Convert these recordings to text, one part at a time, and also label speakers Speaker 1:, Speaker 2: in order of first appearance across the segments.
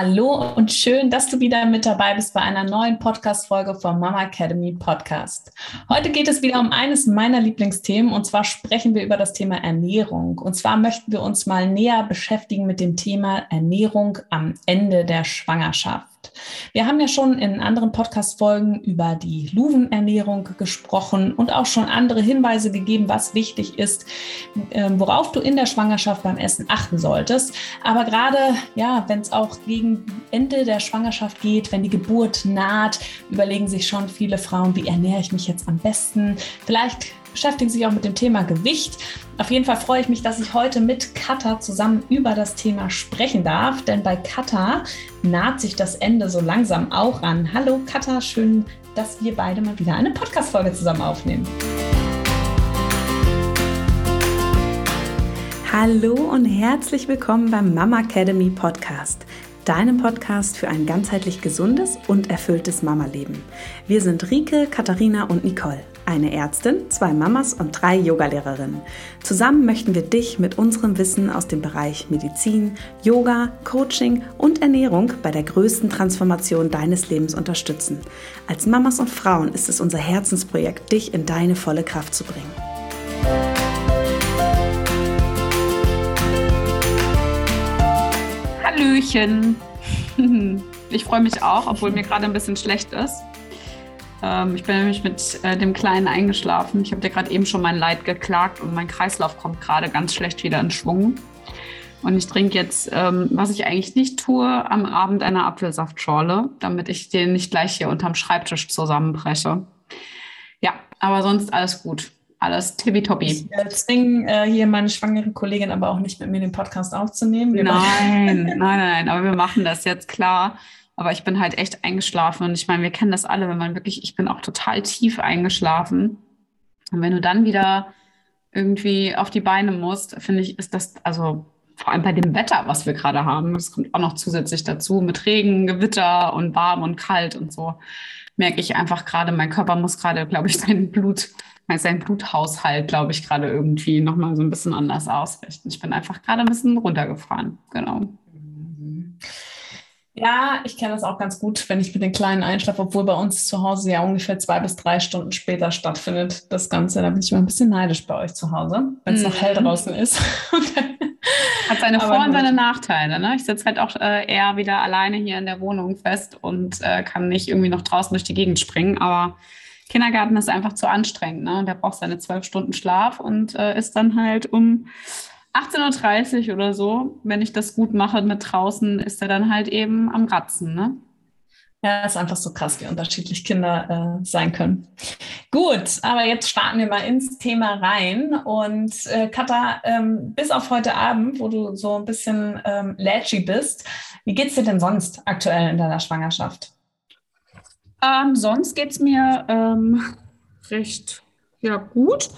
Speaker 1: Hallo und schön, dass du wieder mit dabei bist bei einer neuen Podcast-Folge vom Mama Academy Podcast. Heute geht es wieder um eines meiner Lieblingsthemen und zwar sprechen wir über das Thema Ernährung. Und zwar möchten wir uns mal näher beschäftigen mit dem Thema Ernährung am Ende der Schwangerschaft. Wir haben ja schon in anderen Podcast-Folgen über die Luvenernährung gesprochen und auch schon andere Hinweise gegeben, was wichtig ist, ähm, worauf du in der Schwangerschaft beim Essen achten solltest. Aber gerade, ja, wenn es auch gegen Ende der Schwangerschaft geht, wenn die Geburt naht, überlegen sich schon viele Frauen, wie ernähre ich mich jetzt am besten? Vielleicht beschäftigen sich auch mit dem Thema Gewicht. Auf jeden Fall freue ich mich, dass ich heute mit Katha zusammen über das Thema sprechen darf, denn bei Katha naht sich das Ende so langsam auch an. Hallo Katha, schön, dass wir beide mal wieder eine Podcast-Folge zusammen aufnehmen.
Speaker 2: Hallo und herzlich willkommen beim Mama Academy Podcast deinem Podcast für ein ganzheitlich gesundes und erfülltes Mama-Leben. Wir sind Rike, Katharina und Nicole eine Ärztin, zwei Mamas und drei Yogalehrerinnen. Zusammen möchten wir dich mit unserem Wissen aus dem Bereich Medizin, Yoga, Coaching und Ernährung bei der größten Transformation deines Lebens unterstützen. Als Mamas und Frauen ist es unser Herzensprojekt, dich in deine volle Kraft zu bringen.
Speaker 3: Hallöchen! Ich freue mich auch, obwohl mir gerade ein bisschen schlecht ist. Ähm, ich bin nämlich mit äh, dem Kleinen eingeschlafen. Ich habe dir gerade eben schon mein Leid geklagt und mein Kreislauf kommt gerade ganz schlecht wieder in Schwung. Und ich trinke jetzt, ähm, was ich eigentlich nicht tue, am Abend eine Apfelsaftschorle, damit ich den nicht gleich hier unterm Schreibtisch zusammenbreche. Ja, aber sonst alles gut. Alles tippitoppi.
Speaker 1: Ich äh, zwinge äh, hier meine schwangere Kollegin aber auch nicht mit mir den Podcast aufzunehmen.
Speaker 3: Wir nein, nein, nein, aber wir machen das jetzt klar. Aber ich bin halt echt eingeschlafen. Und ich meine, wir kennen das alle, wenn man wirklich, ich bin auch total tief eingeschlafen. Und wenn du dann wieder irgendwie auf die Beine musst, finde ich, ist das, also vor allem bei dem Wetter, was wir gerade haben, das kommt auch noch zusätzlich dazu, mit Regen, Gewitter und warm und kalt und so, merke ich einfach gerade, mein Körper muss gerade, glaube ich, sein Blut, sein Bluthaushalt, glaube ich, gerade irgendwie nochmal so ein bisschen anders ausrichten. Ich bin einfach gerade ein bisschen runtergefahren, genau. Mhm.
Speaker 1: Ja, ich kenne das auch ganz gut, wenn ich mit den Kleinen einschlafe, obwohl bei uns zu Hause ja ungefähr zwei bis drei Stunden später stattfindet, das Ganze. Da bin ich immer ein bisschen neidisch bei euch zu Hause, wenn es mhm. noch hell draußen ist.
Speaker 3: Hat seine Vor- und seine Nachteile. Ne? Ich sitze halt auch äh, eher wieder alleine hier in der Wohnung fest und äh, kann nicht irgendwie noch draußen durch die Gegend springen. Aber Kindergarten ist einfach zu anstrengend. Ne? Und der braucht seine zwölf Stunden Schlaf und äh, ist dann halt um 18.30 Uhr oder so, wenn ich das gut mache mit draußen, ist er dann halt eben am Ratzen. Ne?
Speaker 1: Ja, ist einfach so krass, wie unterschiedlich Kinder äh, sein können. Gut, aber jetzt starten wir mal ins Thema rein. Und äh, Katha, ähm, bis auf heute Abend, wo du so ein bisschen ähm, lätschig bist, wie geht es dir denn sonst aktuell in deiner Schwangerschaft?
Speaker 3: Ähm, sonst geht es mir ähm, recht ja, gut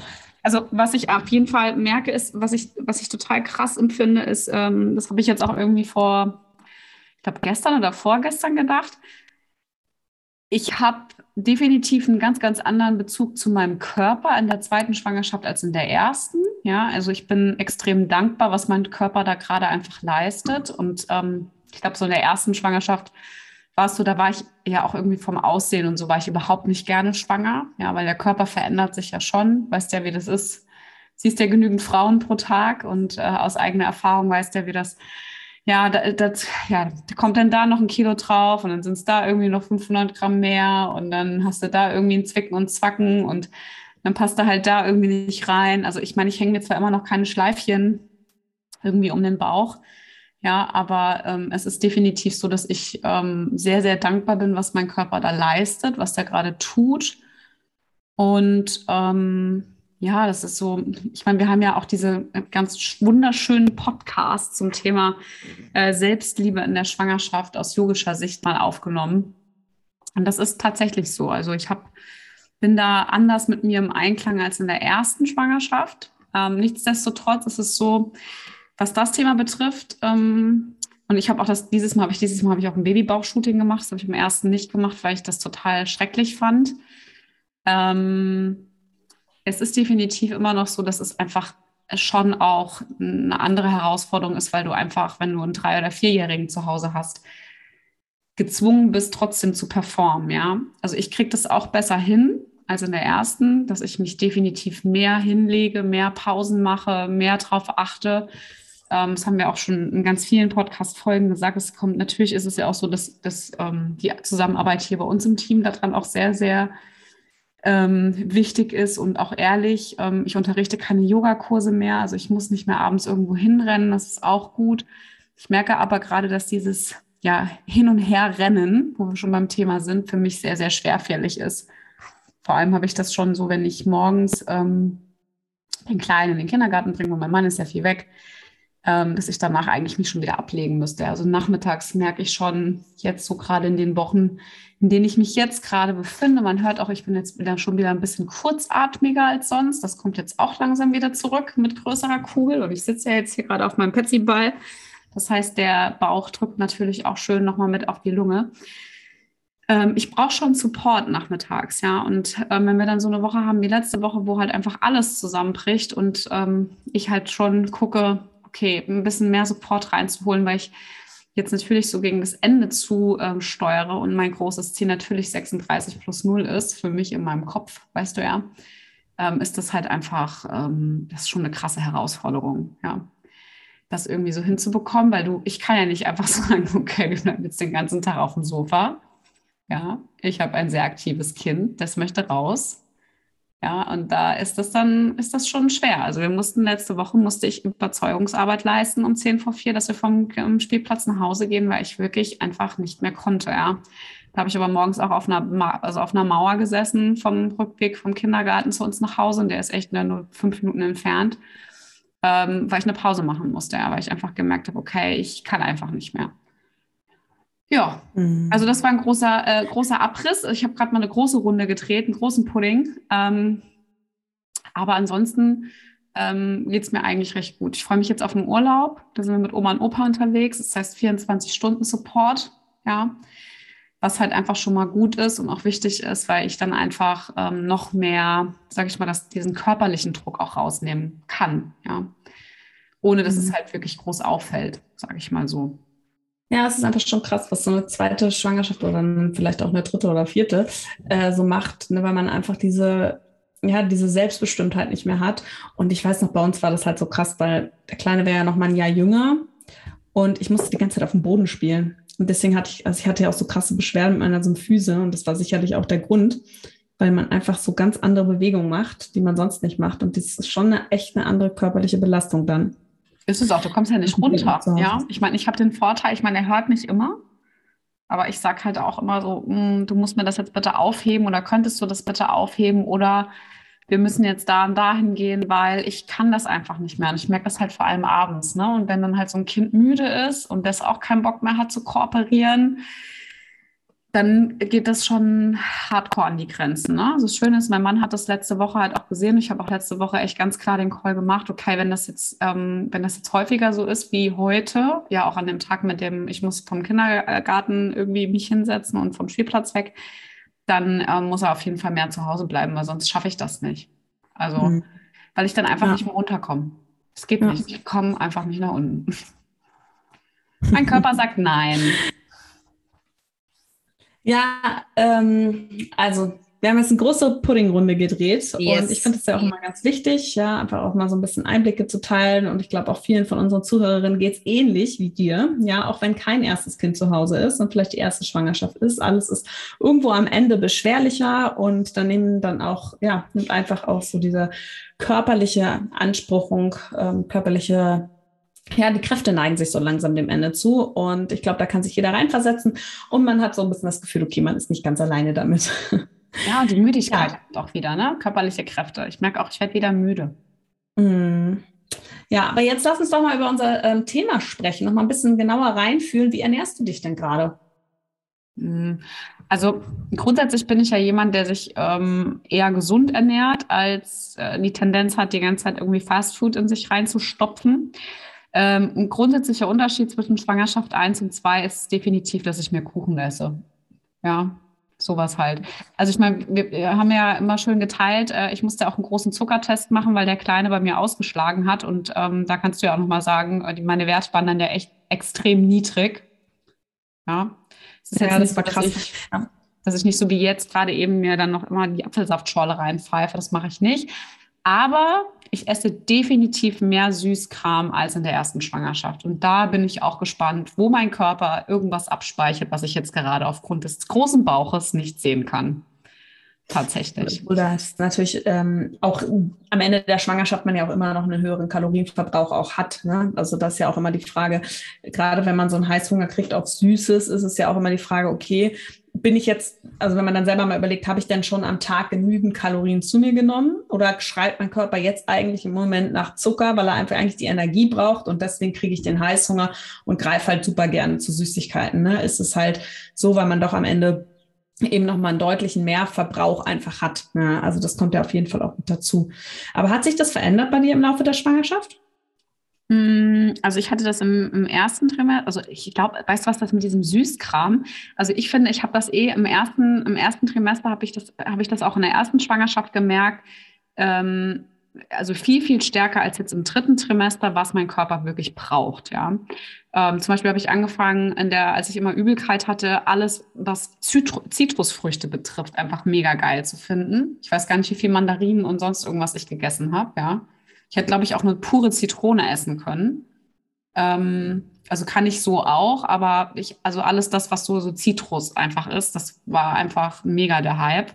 Speaker 3: also was ich auf jeden Fall merke, ist, was ich, was ich total krass empfinde, ist, ähm, das habe ich jetzt auch irgendwie vor, ich glaube gestern oder vorgestern gedacht. Ich habe definitiv einen ganz, ganz anderen Bezug zu meinem Körper in der zweiten Schwangerschaft als in der ersten. Ja, also ich bin extrem dankbar, was mein Körper da gerade einfach leistet. Und ähm, ich glaube, so in der ersten Schwangerschaft warst du, da war ich ja auch irgendwie vom Aussehen und so war ich überhaupt nicht gerne schwanger, ja, weil der Körper verändert sich ja schon, weißt ja, wie das ist. Siehst ja genügend Frauen pro Tag und äh, aus eigener Erfahrung weißt ja, wie das, ja, das, das, ja, da kommt dann da noch ein Kilo drauf und dann sind es da irgendwie noch 500 Gramm mehr und dann hast du da irgendwie ein Zwicken und Zwacken und dann passt da halt da irgendwie nicht rein. Also ich meine, ich hänge mir zwar immer noch keine Schleifchen irgendwie um den Bauch, ja, aber ähm, es ist definitiv so, dass ich ähm, sehr, sehr dankbar bin, was mein Körper da leistet, was der gerade tut. Und ähm, ja, das ist so, ich meine, wir haben ja auch diese ganz wunderschönen Podcasts zum Thema äh, Selbstliebe in der Schwangerschaft aus yogischer Sicht mal aufgenommen. Und das ist tatsächlich so. Also ich habe bin da anders mit mir im Einklang als in der ersten Schwangerschaft. Ähm, nichtsdestotrotz ist es so, was das Thema betrifft. Ähm, und ich habe auch das, dieses Mal habe ich, dieses Mal habe ich auch ein Babybauch-Shooting gemacht. Das habe ich im ersten nicht gemacht, weil ich das total schrecklich fand. Ähm, es ist definitiv immer noch so, dass es einfach schon auch eine andere Herausforderung ist, weil du einfach, wenn du einen drei- oder vierjährigen zu Hause hast, gezwungen bist, trotzdem zu performen, ja. Also ich kriege das auch besser hin als in der ersten, dass ich mich definitiv mehr hinlege, mehr Pausen mache, mehr drauf achte. Ähm, das haben wir auch schon in ganz vielen Podcast-Folgen gesagt. Es kommt, natürlich ist es ja auch so, dass, dass ähm, die Zusammenarbeit hier bei uns im Team daran auch sehr, sehr ähm, wichtig ist und auch ehrlich. Ähm, ich unterrichte keine Yogakurse mehr, also ich muss nicht mehr abends irgendwo hinrennen, das ist auch gut. Ich merke aber gerade, dass dieses ja, Hin- und Her-Rennen, wo wir schon beim Thema sind, für mich sehr, sehr schwerfällig ist. Vor allem habe ich das schon so, wenn ich morgens ähm, den Kleinen in den Kindergarten bringe, und mein Mann ist ja viel weg, ähm, dass ich danach eigentlich mich schon wieder ablegen müsste. Also nachmittags merke ich schon jetzt so gerade in den Wochen, in denen ich mich jetzt gerade befinde. Man hört auch, ich bin jetzt wieder schon wieder ein bisschen kurzatmiger als sonst. Das kommt jetzt auch langsam wieder zurück mit größerer Kugel. Und ich sitze ja jetzt hier gerade auf meinem Petsy-Ball. Das heißt, der Bauch drückt natürlich auch schön nochmal mit auf die Lunge. Ähm, ich brauche schon Support nachmittags, ja. Und ähm, wenn wir dann so eine Woche haben wie letzte Woche, wo halt einfach alles zusammenbricht und ähm, ich halt schon gucke, okay, ein bisschen mehr Support reinzuholen, weil ich jetzt natürlich so gegen das Ende zu ähm, steuere und mein großes Ziel natürlich 36 plus 0 ist, für mich in meinem Kopf, weißt du ja, ähm, ist das halt einfach, ähm, das ist schon eine krasse Herausforderung, ja. Das irgendwie so hinzubekommen, weil du, ich kann ja nicht einfach sagen, okay, wir bleiben jetzt den ganzen Tag auf dem Sofa. Ja, ich habe ein sehr aktives Kind, das möchte raus. Ja, und da ist das dann, ist das schon schwer. Also wir mussten letzte Woche, musste ich Überzeugungsarbeit leisten um 10 vor 4, dass wir vom Spielplatz nach Hause gehen, weil ich wirklich einfach nicht mehr konnte, ja. Da habe ich aber morgens auch auf einer, also auf einer Mauer gesessen vom Rückweg vom Kindergarten zu uns nach Hause und der ist echt nur fünf Minuten entfernt, ähm, weil ich eine Pause machen musste, ja, weil ich einfach gemerkt habe, okay, ich kann einfach nicht mehr. Ja, mhm. also das war ein großer, äh, großer Abriss. Ich habe gerade mal eine große Runde gedreht, einen großen Pudding. Ähm, aber ansonsten ähm, geht es mir eigentlich recht gut. Ich freue mich jetzt auf den Urlaub. Da sind wir mit Oma und Opa unterwegs. Das heißt 24 Stunden Support, ja. Was halt einfach schon mal gut ist und auch wichtig ist, weil ich dann einfach ähm, noch mehr, sage ich mal, dass diesen körperlichen Druck auch rausnehmen kann, ja. Ohne dass mhm. es halt wirklich groß auffällt, sage ich mal so.
Speaker 1: Ja, es ist einfach schon krass, was so eine zweite Schwangerschaft oder dann vielleicht auch eine dritte oder vierte äh, so macht, ne, weil man einfach diese, ja, diese Selbstbestimmtheit nicht mehr hat. Und ich weiß noch, bei uns war das halt so krass, weil der Kleine wäre ja noch mal ein Jahr jünger und ich musste die ganze Zeit auf dem Boden spielen. Und deswegen hatte ich, also ich hatte ja auch so krasse Beschwerden mit meiner Symphyse und das war sicherlich auch der Grund, weil man einfach so ganz andere Bewegungen macht, die man sonst nicht macht. Und das ist schon eine echt eine andere körperliche Belastung dann.
Speaker 3: Ist es auch, du kommst ja nicht runter. Ja, ich meine, ich habe den Vorteil, ich meine, er hört mich immer. Aber ich sage halt auch immer so, hm, du musst mir das jetzt bitte aufheben oder könntest du das bitte aufheben oder wir müssen jetzt da und dahin gehen, weil ich kann das einfach nicht mehr. Und ich merke das halt vor allem abends. Ne? Und wenn dann halt so ein Kind müde ist und das auch keinen Bock mehr hat zu kooperieren, dann geht das schon hardcore an die Grenzen. Ne? Also das Schöne ist, mein Mann hat das letzte Woche halt auch gesehen. Ich habe auch letzte Woche echt ganz klar den Call gemacht, okay, wenn das jetzt, ähm, wenn das jetzt häufiger so ist wie heute, ja auch an dem Tag mit dem, ich muss vom Kindergarten irgendwie mich hinsetzen und vom Spielplatz weg, dann ähm, muss er auf jeden Fall mehr zu Hause bleiben, weil sonst schaffe ich das nicht. Also, mhm. weil ich dann einfach ja. nicht mehr runterkomme. Es geht ja. nicht. Ich komme einfach nicht nach unten. mein Körper sagt nein.
Speaker 1: Ja, ähm, also wir haben jetzt eine große Puddingrunde gedreht yes. und ich finde es ja auch immer ganz wichtig, ja, einfach auch mal so ein bisschen Einblicke zu teilen und ich glaube auch vielen von unseren Zuhörerinnen geht es ähnlich wie dir, ja, auch wenn kein erstes Kind zu Hause ist und vielleicht die erste Schwangerschaft ist, alles ist irgendwo am Ende beschwerlicher und dann nehmen dann auch, ja, nimmt einfach auch so diese körperliche Anspruchung, ähm, körperliche ja, die Kräfte neigen sich so langsam dem Ende zu. Und ich glaube, da kann sich jeder reinversetzen. Und man hat so ein bisschen das Gefühl, okay, man ist nicht ganz alleine damit.
Speaker 3: Ja, und die Müdigkeit ja. auch wieder, ne? Körperliche Kräfte. Ich merke auch, ich werde wieder müde.
Speaker 1: Mm. Ja, aber jetzt lass uns doch mal über unser ähm, Thema sprechen, noch mal ein bisschen genauer reinfühlen. Wie ernährst du dich denn gerade?
Speaker 3: Mm. Also grundsätzlich bin ich ja jemand, der sich ähm, eher gesund ernährt, als äh, die Tendenz hat, die ganze Zeit irgendwie Fastfood in sich reinzustopfen. Ähm, ein grundsätzlicher Unterschied zwischen Schwangerschaft 1 und 2 ist definitiv, dass ich mehr Kuchen esse. Ja, sowas halt. Also ich meine, wir haben ja immer schön geteilt, äh, ich musste auch einen großen Zuckertest machen, weil der Kleine bei mir ausgeschlagen hat. Und ähm, da kannst du ja auch nochmal sagen, äh, meine Werte waren dann ja echt extrem niedrig. Ja, es ist ja, jetzt nicht so, dass ich, dass ich nicht so wie jetzt gerade eben mir dann noch immer die Apfelsaftschorle reinpfeife. Das mache ich nicht. Aber ich esse definitiv mehr Süßkram als in der ersten Schwangerschaft. Und da bin ich auch gespannt, wo mein Körper irgendwas abspeichert, was ich jetzt gerade aufgrund des großen Bauches nicht sehen kann. Tatsächlich.
Speaker 1: Oder es natürlich ähm, auch am Ende der Schwangerschaft man ja auch immer noch einen höheren Kalorienverbrauch auch hat. Ne? Also das ist ja auch immer die Frage, gerade wenn man so einen Heißhunger kriegt auf Süßes, ist es ja auch immer die Frage, okay, bin ich jetzt, also wenn man dann selber mal überlegt, habe ich denn schon am Tag genügend Kalorien zu mir genommen oder schreit mein Körper jetzt eigentlich im Moment nach Zucker, weil er einfach eigentlich die Energie braucht und deswegen kriege ich den Heißhunger und greife halt super gerne zu Süßigkeiten. Ne? Ist es halt so, weil man doch am Ende eben nochmal einen deutlichen Mehrverbrauch einfach hat. Ja, also das kommt ja auf jeden Fall auch mit dazu. Aber hat sich das verändert bei dir im Laufe der Schwangerschaft?
Speaker 3: Mm, also ich hatte das im, im ersten Trimester, also ich glaube, weißt du was, das mit diesem Süßkram? Also ich finde, ich habe das eh im ersten, im ersten Trimester habe ich das, ich das auch in der ersten Schwangerschaft gemerkt. Ähm, also viel, viel stärker als jetzt im dritten Trimester, was mein Körper wirklich braucht, ja. Ähm, zum Beispiel habe ich angefangen, in der, als ich immer Übelkeit hatte, alles, was Zitru Zitrusfrüchte betrifft, einfach mega geil zu finden. Ich weiß gar nicht, wie viel Mandarinen und sonst irgendwas ich gegessen habe, ja. Ich hätte, glaube ich, auch eine pure Zitrone essen können. Ähm, also kann ich so auch, aber ich, also alles das, was so, so Zitrus einfach ist, das war einfach mega der Hype.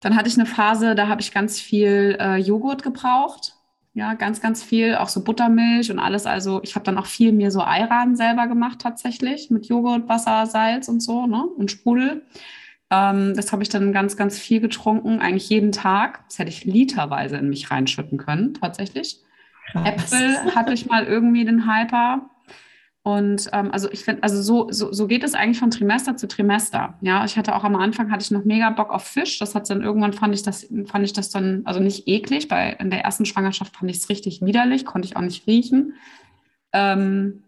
Speaker 3: Dann hatte ich eine Phase, da habe ich ganz viel äh, Joghurt gebraucht. Ja, ganz, ganz viel, auch so Buttermilch und alles. Also ich habe dann auch viel mir so Ayran selber gemacht tatsächlich mit Joghurt, Wasser, Salz und so ne? und Sprudel. Ähm, das habe ich dann ganz, ganz viel getrunken, eigentlich jeden Tag. Das hätte ich literweise in mich reinschütten können, tatsächlich. Krass. Äpfel hatte ich mal irgendwie den Hyper. Und ähm, also ich finde, also so, so, so geht es eigentlich von Trimester zu Trimester. Ja, ich hatte auch am Anfang hatte ich noch mega Bock auf Fisch. Das hat dann irgendwann fand ich das, fand ich das dann, also nicht eklig, weil in der ersten Schwangerschaft fand ich es richtig widerlich, konnte ich auch nicht riechen. Ähm,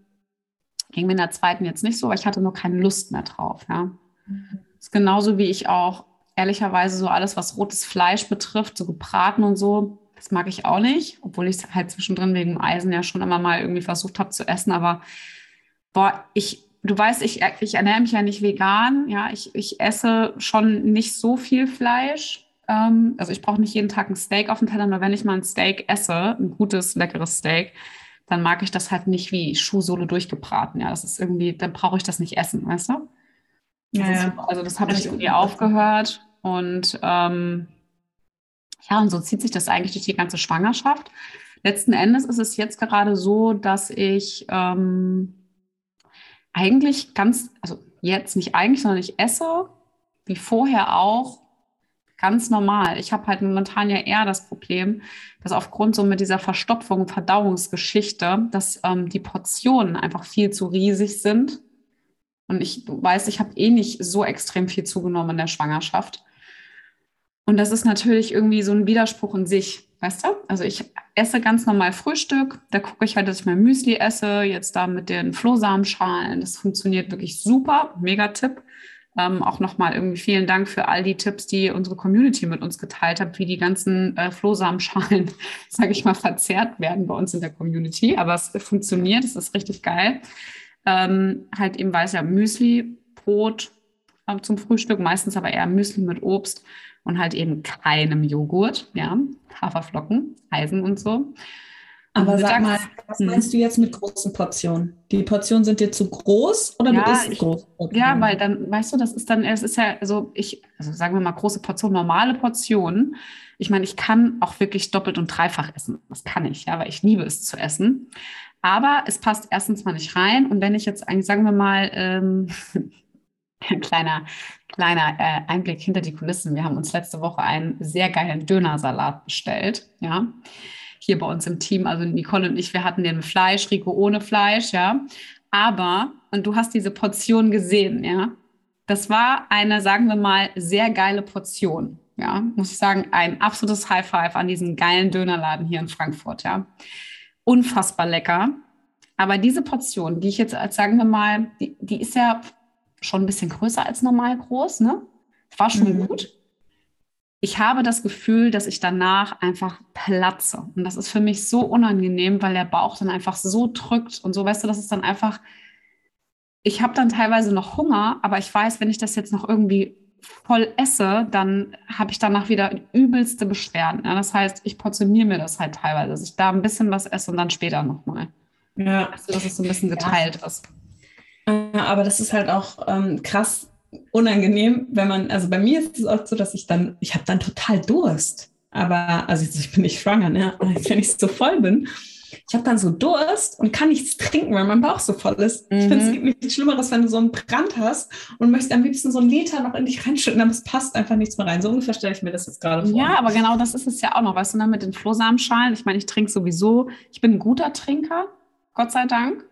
Speaker 3: ging mir in der zweiten jetzt nicht so, aber ich hatte nur keine Lust mehr drauf. Ja. Mhm. Ist genauso wie ich auch ehrlicherweise so alles, was rotes Fleisch betrifft, so gebraten und so, das mag ich auch nicht, obwohl ich es halt zwischendrin wegen dem Eisen ja schon immer mal irgendwie versucht habe zu essen, aber boah, ich, du weißt, ich, ich ernähre mich ja nicht vegan, ja, ich, ich esse schon nicht so viel Fleisch. Ähm, also ich brauche nicht jeden Tag ein Steak auf dem Teller, nur wenn ich mal ein Steak esse, ein gutes, leckeres Steak, dann mag ich das halt nicht wie Schuhsohle durchgebraten. Ja, das ist irgendwie, dann brauche ich das nicht essen, weißt du? Ja, also das habe ich irgendwie aufgehört und ähm, ja, und so zieht sich das eigentlich durch die ganze Schwangerschaft. Letzten Endes ist es jetzt gerade so, dass ich ähm, eigentlich ganz, also jetzt nicht eigentlich, sondern ich esse wie vorher auch ganz normal. Ich habe halt momentan ja eher das Problem, dass aufgrund so mit dieser Verstopfung, Verdauungsgeschichte, dass ähm, die Portionen einfach viel zu riesig sind. Und ich weiß, ich habe eh nicht so extrem viel zugenommen in der Schwangerschaft. Und das ist natürlich irgendwie so ein Widerspruch in sich. Weißt du? Also ich esse ganz normal Frühstück. Da gucke ich halt, dass ich mein Müsli esse. Jetzt da mit den Flohsamenschalen. Das funktioniert wirklich super. Mega Tipp. Ähm, auch nochmal irgendwie vielen Dank für all die Tipps, die unsere Community mit uns geteilt hat, wie die ganzen äh, Flohsamenschalen, sage ich mal, verzehrt werden bei uns in der Community. Aber es funktioniert, es ist richtig geil. Ähm, halt eben weiß ja Müsli, Brot äh, zum Frühstück, meistens aber eher Müsli mit Obst und halt eben keinem Joghurt, ja, Haferflocken, Eisen und so.
Speaker 1: Aber sag mal, was hm. meinst du jetzt mit großen Portionen? Die Portionen sind dir zu groß oder
Speaker 3: ja,
Speaker 1: du isst
Speaker 3: ich, groß? Ja, weil dann, weißt du, das ist dann, es ist ja, also ich, also sagen wir mal große Portionen, normale Portionen. Ich meine, ich kann auch wirklich doppelt und dreifach essen. Das kann ich, ja, weil ich liebe es zu essen. Aber es passt erstens mal nicht rein. Und wenn ich jetzt eigentlich, sagen wir mal, ähm, ein kleiner, kleiner äh, Einblick hinter die Kulissen. Wir haben uns letzte Woche einen sehr geilen Dönersalat bestellt, ja. Hier bei uns im Team, also Nicole und ich, wir hatten den Fleisch, Rico ohne Fleisch, ja. Aber, und du hast diese Portion gesehen, ja. Das war eine, sagen wir mal, sehr geile Portion, ja. Muss ich sagen, ein absolutes High Five an diesen geilen Dönerladen hier in Frankfurt, ja. Unfassbar lecker. Aber diese Portion, die ich jetzt als, sagen wir mal, die, die ist ja schon ein bisschen größer als normal groß, ne? War schon mhm. gut. Ich habe das Gefühl, dass ich danach einfach platze. Und das ist für mich so unangenehm, weil der Bauch dann einfach so drückt und so, weißt du, das ist dann einfach, ich habe dann teilweise noch Hunger, aber ich weiß, wenn ich das jetzt noch irgendwie voll esse, dann habe ich danach wieder übelste Beschwerden. Ja, das heißt, ich portioniere mir das halt teilweise, dass ich da ein bisschen was esse und dann später nochmal. Ja. Also, dass es so ein bisschen geteilt ja. ist.
Speaker 1: Aber das ist halt auch ähm, krass unangenehm, wenn man, also bei mir ist es oft so, dass ich dann, ich habe dann total Durst. Aber, also ich bin nicht schwanger, ne? wenn ich so voll bin, ich habe dann so Durst und kann nichts trinken, weil mein Bauch so voll ist. Mhm. Ich finde, es gibt nichts Schlimmeres, wenn du so einen Brand hast und möchtest am liebsten so einen Liter noch in dich reinschütten, aber es passt einfach nichts mehr rein. So ungefähr stelle ich mir das jetzt gerade vor.
Speaker 3: Ja, aber genau das ist es ja auch noch, weißt du, ne, mit den Flohsamenschalen. Ich meine, ich trinke sowieso, ich bin ein guter Trinker, Gott sei Dank.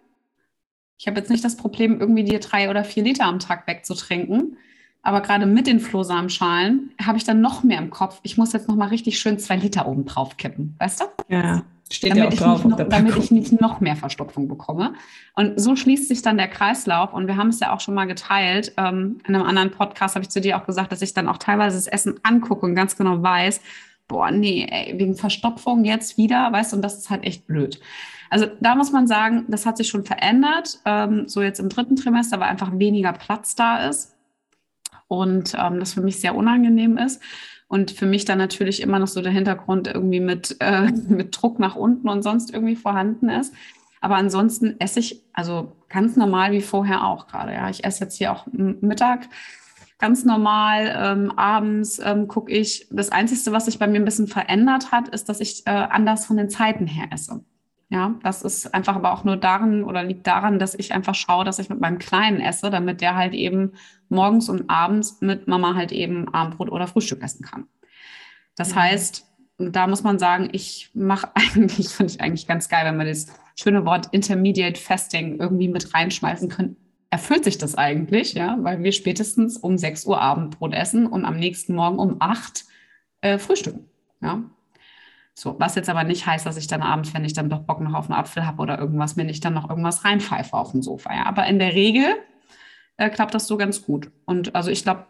Speaker 3: Ich habe jetzt nicht das Problem, irgendwie dir drei oder vier Liter am Tag wegzutrinken. Aber gerade mit den Flohsamenschalen habe ich dann noch mehr im Kopf. Ich muss jetzt noch mal richtig schön zwei Liter oben drauf kippen, weißt du?
Speaker 1: Ja.
Speaker 3: Steht damit, ja ich, nicht noch, damit ich nicht noch mehr Verstopfung bekomme. Und so schließt sich dann der Kreislauf. Und wir haben es ja auch schon mal geteilt. Ähm, in einem anderen Podcast habe ich zu dir auch gesagt, dass ich dann auch teilweise das Essen angucke und ganz genau weiß, boah, nee, ey, wegen Verstopfung jetzt wieder, weißt du, und das ist halt echt blöd. Also da muss man sagen, das hat sich schon verändert. Ähm, so jetzt im dritten Trimester, weil einfach weniger Platz da ist. Und ähm, das für mich sehr unangenehm ist. Und für mich dann natürlich immer noch so der Hintergrund irgendwie mit, äh, mit Druck nach unten und sonst irgendwie vorhanden ist. Aber ansonsten esse ich also ganz normal wie vorher auch gerade. Ja, ich esse jetzt hier auch Mittag ganz normal. Ähm, abends ähm, gucke ich. Das Einzige, was sich bei mir ein bisschen verändert hat, ist, dass ich äh, anders von den Zeiten her esse. Ja, das ist einfach aber auch nur daran oder liegt daran, dass ich einfach schaue, dass ich mit meinem Kleinen esse, damit der halt eben morgens und abends mit Mama halt eben Abendbrot oder Frühstück essen kann. Das mhm. heißt, da muss man sagen, ich mache eigentlich, finde ich eigentlich ganz geil, wenn wir das schöne Wort Intermediate Fasting irgendwie mit reinschmeißen können. Erfüllt sich das eigentlich, ja, weil wir spätestens um 6 Uhr Abendbrot essen und am nächsten Morgen um 8 äh, frühstücken. Ja, so, was jetzt aber nicht heißt, dass ich dann abends, wenn ich dann doch Bock noch auf einen Apfel habe oder irgendwas, mir nicht dann noch irgendwas reinpfeife auf dem Sofa. Ja. Aber in der Regel äh, klappt das so ganz gut. Und also ich glaube,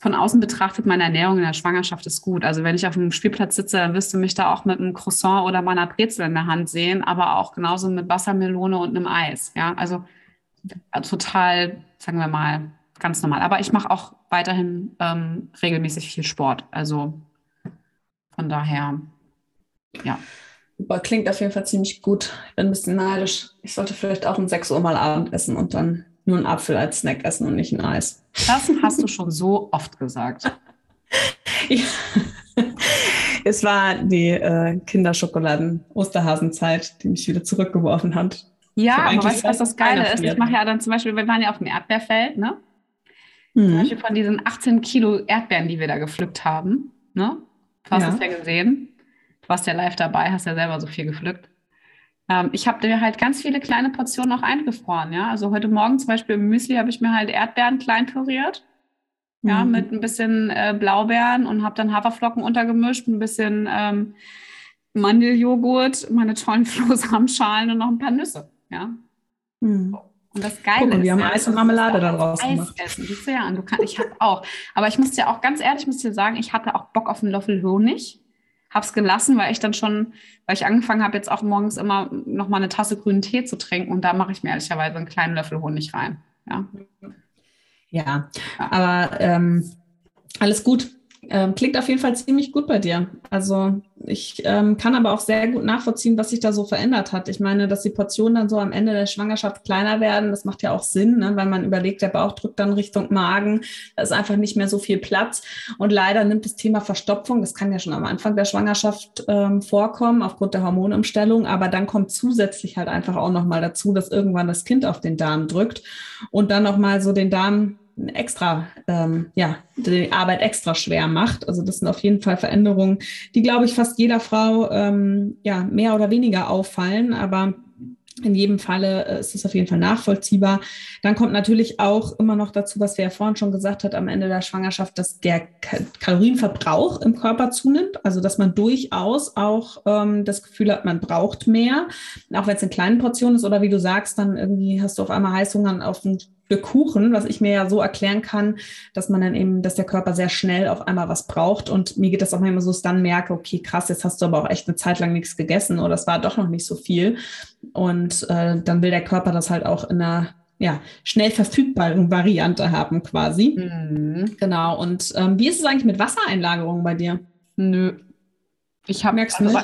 Speaker 3: von außen betrachtet, meine Ernährung in der Schwangerschaft ist gut. Also wenn ich auf einem Spielplatz sitze, dann wirst du mich da auch mit einem Croissant oder meiner Brezel in der Hand sehen, aber auch genauso mit Wassermelone und einem Eis. Ja, also äh, total, sagen wir mal, ganz normal. Aber ich mache auch weiterhin ähm, regelmäßig viel Sport. Also von daher ja.
Speaker 1: Super, klingt auf jeden Fall ziemlich gut. Ich bin ein bisschen neidisch. Ich sollte vielleicht auch um 6 Uhr mal Abend essen und dann nur einen Apfel als Snack essen und nicht ein Eis.
Speaker 3: Das hast du schon so oft gesagt.
Speaker 1: ja. Es war die äh, Kinderschokoladen-Osterhasenzeit, die mich wieder zurückgeworfen hat.
Speaker 3: Ja, aber weißt du, was das Geile ist? Ich mache ja dann zum Beispiel, wir waren ja auf dem Erdbeerfeld, ne? Mhm. Zum Beispiel von diesen 18 Kilo Erdbeeren, die wir da gepflückt haben. Ne? Du hast ja. es ja gesehen warst ja live dabei, hast ja selber so viel gepflückt. Ähm, ich habe mir halt ganz viele kleine Portionen auch eingefroren, ja. Also heute Morgen zum Beispiel im Müsli habe ich mir halt Erdbeeren klein püriert. Ja, mhm. mit ein bisschen äh, Blaubeeren und habe dann Haferflocken untergemischt, ein bisschen ähm, Mandeljoghurt, meine tollen Flohsamenschalen und noch ein paar Nüsse, ja. Mhm. Und das Geile Guck,
Speaker 1: ist, wir haben ja, Eis und Marmelade daraus
Speaker 3: Eis gemacht. Essen, siehst du ja an. Du kann, ich habe auch. Aber ich muss dir auch ganz ehrlich, muss dir sagen, ich hatte auch Bock auf einen Löffel Honig habe es gelassen, weil ich dann schon, weil ich angefangen habe, jetzt auch morgens immer noch mal eine Tasse grünen Tee zu trinken und da mache ich mir ehrlicherweise einen kleinen Löffel Honig rein. Ja,
Speaker 1: ja, ja. aber ähm, alles gut. Ähm, klingt auf jeden Fall ziemlich gut bei dir. Also ich ähm, kann aber auch sehr gut nachvollziehen, was sich da so verändert hat. Ich meine, dass die Portionen dann so am Ende der Schwangerschaft kleiner werden, das macht ja auch Sinn, ne? weil man überlegt, der Bauch drückt dann Richtung Magen, da ist einfach nicht mehr so viel Platz. Und leider nimmt das Thema Verstopfung, das kann ja schon am Anfang der Schwangerschaft ähm, vorkommen, aufgrund der Hormonumstellung, aber dann kommt zusätzlich halt einfach auch nochmal dazu, dass irgendwann das Kind auf den Darm drückt und dann nochmal so den Darm extra, ähm, ja, die Arbeit extra schwer macht. Also das sind auf jeden Fall Veränderungen, die, glaube ich, fast jeder Frau ähm, ja mehr oder weniger auffallen. Aber in jedem Falle äh, ist es auf jeden Fall nachvollziehbar. Dann kommt natürlich auch immer noch dazu, was wir ja vorhin schon gesagt hat, am Ende der Schwangerschaft, dass der Kalorienverbrauch im Körper zunimmt. Also dass man durchaus auch ähm, das Gefühl hat, man braucht mehr, auch wenn es in kleinen Portionen ist oder wie du sagst, dann irgendwie hast du auf einmal Heißhunger auf ein Stück Kuchen, was ich mir ja so erklären kann, dass man dann eben, dass der Körper sehr schnell auf einmal was braucht. Und mir geht das auch manchmal so, dass ich dann merke, okay, krass, jetzt hast du aber auch echt eine Zeit lang nichts gegessen oder es war doch noch nicht so viel. Und äh, dann will der Körper das halt auch in einer ja, schnell verfügbaren Variante haben quasi. Mhm. Genau. Und ähm, wie ist es eigentlich mit Wassereinlagerungen bei dir?
Speaker 3: Nö. Ich habe
Speaker 1: merkst also,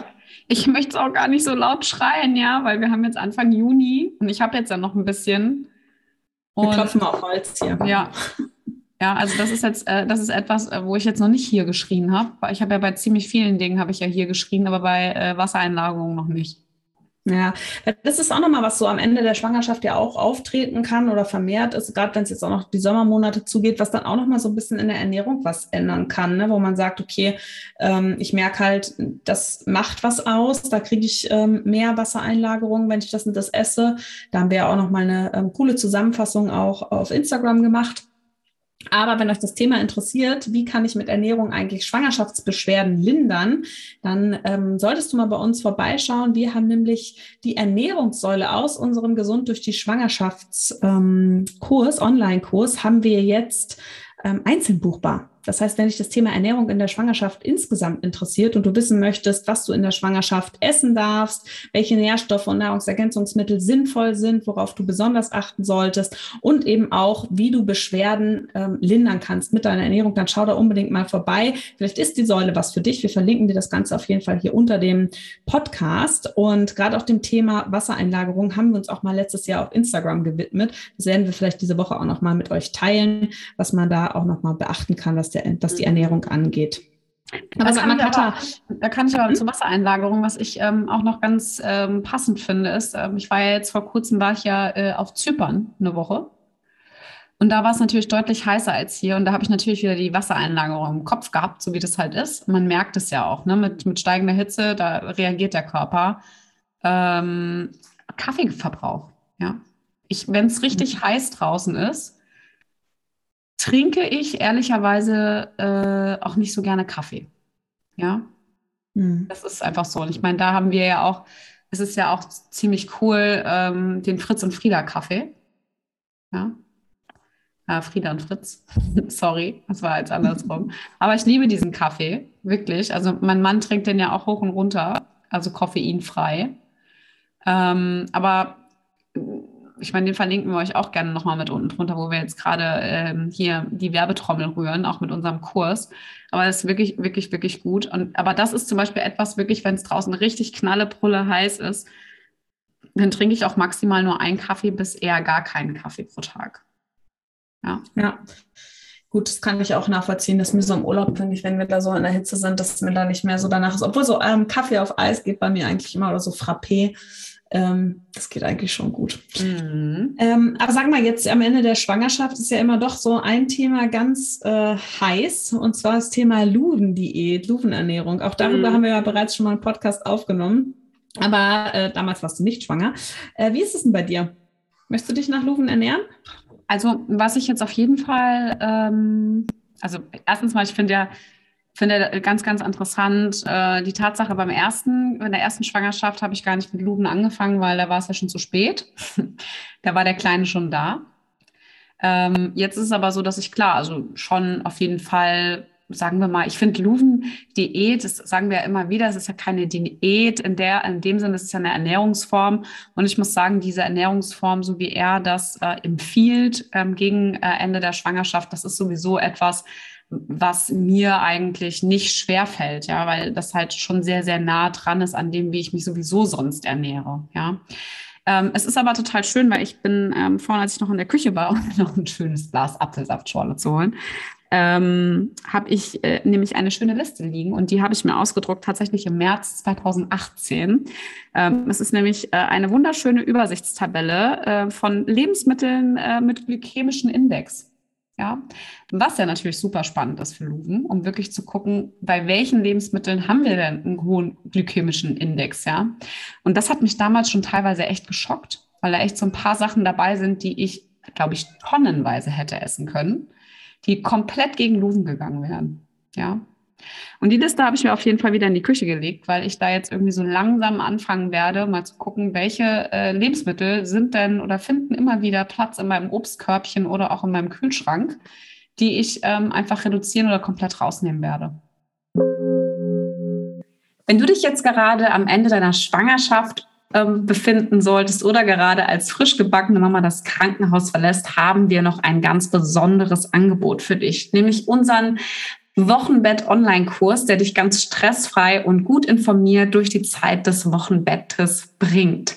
Speaker 3: ich möchte es auch gar nicht so laut schreien, ja, weil wir haben jetzt Anfang Juni und ich habe jetzt ja noch ein bisschen.
Speaker 1: Und, wir klopfen auf Holz hier.
Speaker 3: Ja. Ja, also das ist jetzt, äh, das ist etwas, äh, wo ich jetzt noch nicht hier geschrien habe. Ich habe ja bei ziemlich vielen Dingen habe ich ja hier geschrien, aber bei äh, Wassereinlagerungen noch nicht.
Speaker 1: Ja, das ist auch nochmal, was so am Ende der Schwangerschaft ja auch auftreten kann oder vermehrt ist, gerade wenn es jetzt auch noch die Sommermonate zugeht, was dann auch nochmal so ein bisschen in der Ernährung was ändern kann, ne? wo man sagt, okay, ähm, ich merke halt, das macht was aus, da kriege ich ähm, mehr Wassereinlagerung, wenn ich das und das esse. Da haben wir ja auch nochmal eine ähm, coole Zusammenfassung auch auf Instagram gemacht aber wenn euch das Thema interessiert, wie kann ich mit Ernährung eigentlich Schwangerschaftsbeschwerden lindern, dann ähm, solltest du mal bei uns vorbeischauen. Wir haben nämlich die Ernährungssäule aus unserem Gesund durch die Schwangerschaftskurs, ähm, Online-Kurs, haben wir jetzt ähm, einzeln buchbar. Das heißt, wenn dich das Thema Ernährung in der Schwangerschaft insgesamt interessiert und du wissen möchtest, was du in der Schwangerschaft essen darfst, welche Nährstoffe und Nahrungsergänzungsmittel sinnvoll sind, worauf du besonders achten solltest und eben auch, wie du Beschwerden ähm, lindern kannst mit deiner Ernährung, dann schau da unbedingt mal vorbei. Vielleicht ist die Säule was für dich. Wir verlinken dir das Ganze auf jeden Fall hier unter dem Podcast. Und gerade auch dem Thema Wassereinlagerung haben wir uns auch mal letztes Jahr auf Instagram gewidmet. Das werden wir vielleicht diese Woche auch noch mal mit euch teilen, was man da auch noch mal beachten kann, was der, was die mhm. Ernährung angeht.
Speaker 3: Aber da, kann aber, da kann ich aber mhm. zur Wassereinlagerung, was ich ähm, auch noch ganz ähm, passend finde, ist, ähm, ich war ja jetzt vor kurzem, war ich ja äh, auf Zypern eine Woche. Und da war es natürlich deutlich heißer als hier. Und da habe ich natürlich wieder die Wassereinlagerung im Kopf gehabt, so wie das halt ist. man merkt es ja auch, ne? mit, mit steigender Hitze, da reagiert der Körper. Ähm, Kaffeeverbrauch, ja. Wenn es richtig mhm. heiß draußen ist, trinke ich ehrlicherweise äh, auch nicht so gerne Kaffee. Ja, mhm. das ist einfach so. Und ich meine, da haben wir ja auch, es ist ja auch ziemlich cool, ähm, den Fritz und Frieda Kaffee. Ja. Äh, Frieda und Fritz. Sorry, das war jetzt andersrum. Aber ich liebe diesen Kaffee, wirklich. Also mein Mann trinkt den ja auch hoch und runter, also koffeinfrei. Ähm, aber ich meine, den verlinken wir euch auch gerne nochmal mit unten drunter, wo wir jetzt gerade ähm, hier die Werbetrommel rühren, auch mit unserem Kurs. Aber das ist wirklich, wirklich, wirklich gut. Und, aber das ist zum Beispiel etwas wirklich, wenn es draußen richtig knalle, Brülle heiß ist, dann trinke ich auch maximal nur einen Kaffee bis eher gar keinen Kaffee pro Tag.
Speaker 1: Ja. Ja. Gut, das kann ich auch nachvollziehen, dass mir so im Urlaub, finde ich, wenn wir da so in der Hitze sind, dass mir da nicht mehr so danach ist. Obwohl so ähm, Kaffee auf Eis geht bei mir eigentlich immer oder so Frappé ähm, das geht eigentlich schon gut. Mhm. Ähm, aber sag mal, jetzt am Ende der Schwangerschaft ist ja immer doch so ein Thema ganz äh, heiß, und zwar das Thema Luvendiät, Luvenernährung. Auch darüber mhm. haben wir ja bereits schon mal einen Podcast aufgenommen. Aber äh, damals warst du nicht schwanger. Äh, wie ist es denn bei dir? Möchtest du dich nach Luven ernähren?
Speaker 3: Also, was ich jetzt auf jeden Fall, ähm, also erstens mal, ich finde ja, finde ganz, ganz interessant äh, die Tatsache beim ersten, in der ersten Schwangerschaft habe ich gar nicht mit Luben angefangen, weil da war es ja schon zu spät. da war der Kleine schon da. Ähm, jetzt ist es aber so, dass ich klar, also schon auf jeden Fall, sagen wir mal, ich finde Luven-Diät, das sagen wir ja immer wieder, es ist ja keine Diät in der, in dem Sinne, es ist ja eine Ernährungsform. Und ich muss sagen, diese Ernährungsform, so wie er das äh, empfiehlt ähm, gegen äh, Ende der Schwangerschaft, das ist sowieso etwas, was mir eigentlich nicht schwer fällt, ja, weil das halt schon sehr, sehr nah dran ist an dem, wie ich mich sowieso sonst ernähre, ja. Ähm, es ist aber total schön, weil ich bin ähm, vorhin, als ich noch in der Küche war, um noch ein schönes Glas Apfelsaftschorle zu holen, ähm, habe ich äh, nämlich eine schöne Liste liegen und die habe ich mir ausgedruckt tatsächlich im März 2018. Ähm, es ist nämlich äh, eine wunderschöne Übersichtstabelle äh, von Lebensmitteln äh, mit glykämischen Index. Ja, was ja natürlich super spannend ist für Luven, um wirklich zu gucken, bei welchen Lebensmitteln haben wir denn einen hohen glykämischen Index, ja. Und das hat mich damals schon teilweise echt geschockt, weil da echt so ein paar Sachen dabei sind, die ich, glaube ich, tonnenweise hätte essen können, die komplett gegen Luven gegangen wären, ja. Und die Liste habe ich mir auf jeden Fall wieder in die Küche gelegt, weil ich da jetzt irgendwie so langsam anfangen werde, mal zu gucken, welche äh, Lebensmittel sind denn oder finden immer wieder Platz in meinem Obstkörbchen oder auch in meinem Kühlschrank, die ich ähm, einfach reduzieren oder komplett rausnehmen werde. Wenn du dich jetzt gerade am Ende deiner Schwangerschaft ähm, befinden solltest oder gerade als frisch gebackene Mama das Krankenhaus verlässt, haben wir noch ein ganz besonderes Angebot für dich, nämlich unseren Wochenbett-Online-Kurs, der dich ganz stressfrei und gut informiert durch die Zeit des Wochenbettes bringt.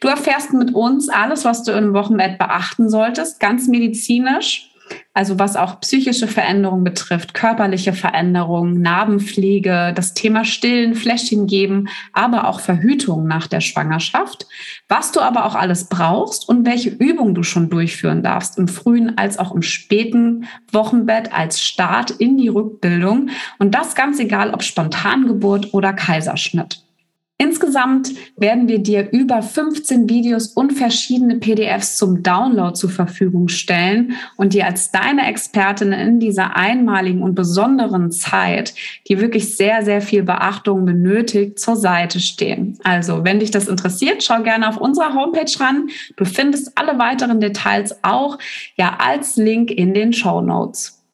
Speaker 3: Du erfährst mit uns alles, was du im Wochenbett beachten solltest, ganz medizinisch also was auch psychische Veränderungen betrifft, körperliche Veränderungen, Narbenpflege, das Thema Stillen, Fläschchen geben, aber auch Verhütung nach der Schwangerschaft, was du aber auch alles brauchst und welche Übungen du schon durchführen darfst im frühen als auch im späten Wochenbett als Start in die Rückbildung und das ganz egal ob Spontangeburt oder Kaiserschnitt. Insgesamt werden wir dir über 15 Videos und verschiedene PDFs zum Download zur Verfügung stellen und dir als deine Expertin in dieser einmaligen und besonderen Zeit, die wirklich sehr, sehr viel Beachtung benötigt, zur Seite stehen. Also, wenn dich das interessiert, schau gerne auf unserer Homepage ran. Du findest alle weiteren Details auch ja als Link in den Show Notes.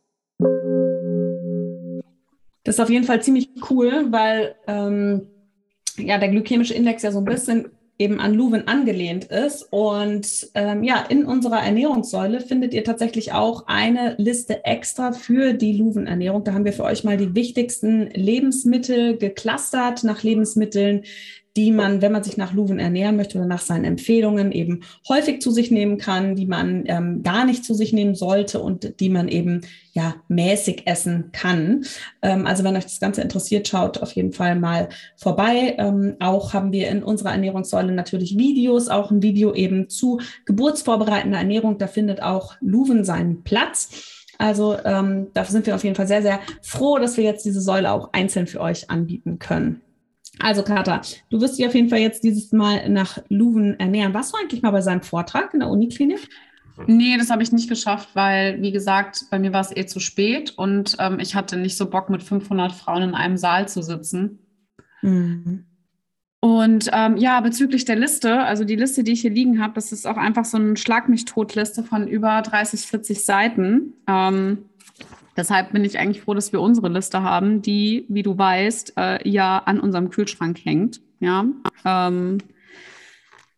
Speaker 1: Das ist auf jeden Fall ziemlich cool, weil ähm ja der glykämische Index ja so ein bisschen eben an Luven angelehnt ist. Und ähm, ja, in unserer Ernährungssäule findet ihr tatsächlich auch eine Liste extra für die Luvenernährung. Da haben wir für euch mal die wichtigsten Lebensmittel geclustert nach Lebensmitteln, die man, wenn man sich nach Luven ernähren möchte oder nach seinen Empfehlungen eben häufig zu sich nehmen kann, die man ähm, gar nicht zu sich nehmen sollte und die man eben ja mäßig essen kann. Ähm, also wenn euch das Ganze interessiert, schaut auf jeden Fall mal vorbei. Ähm, auch haben wir in unserer Ernährungssäule natürlich Videos, auch ein Video eben zu geburtsvorbereitender Ernährung. Da findet auch Luven seinen Platz. Also ähm, dafür sind wir auf jeden Fall sehr, sehr froh, dass wir jetzt diese Säule auch einzeln für euch anbieten können. Also Kata, du wirst dich auf jeden Fall jetzt dieses Mal nach Luven ernähren. Warst du eigentlich mal bei seinem Vortrag in der Uniklinik?
Speaker 3: Nee, das habe ich nicht geschafft, weil, wie gesagt, bei mir war es eh zu spät und ähm, ich hatte nicht so Bock, mit 500 Frauen in einem Saal zu sitzen. Mhm. Und ähm, ja, bezüglich der Liste, also die Liste, die ich hier liegen habe, das ist auch einfach so eine Schlag mich tot Liste von über 30, 40 Seiten. Ähm, Deshalb bin ich eigentlich froh, dass wir unsere Liste haben, die, wie du weißt, äh, ja an unserem Kühlschrank hängt. Ja. Ähm,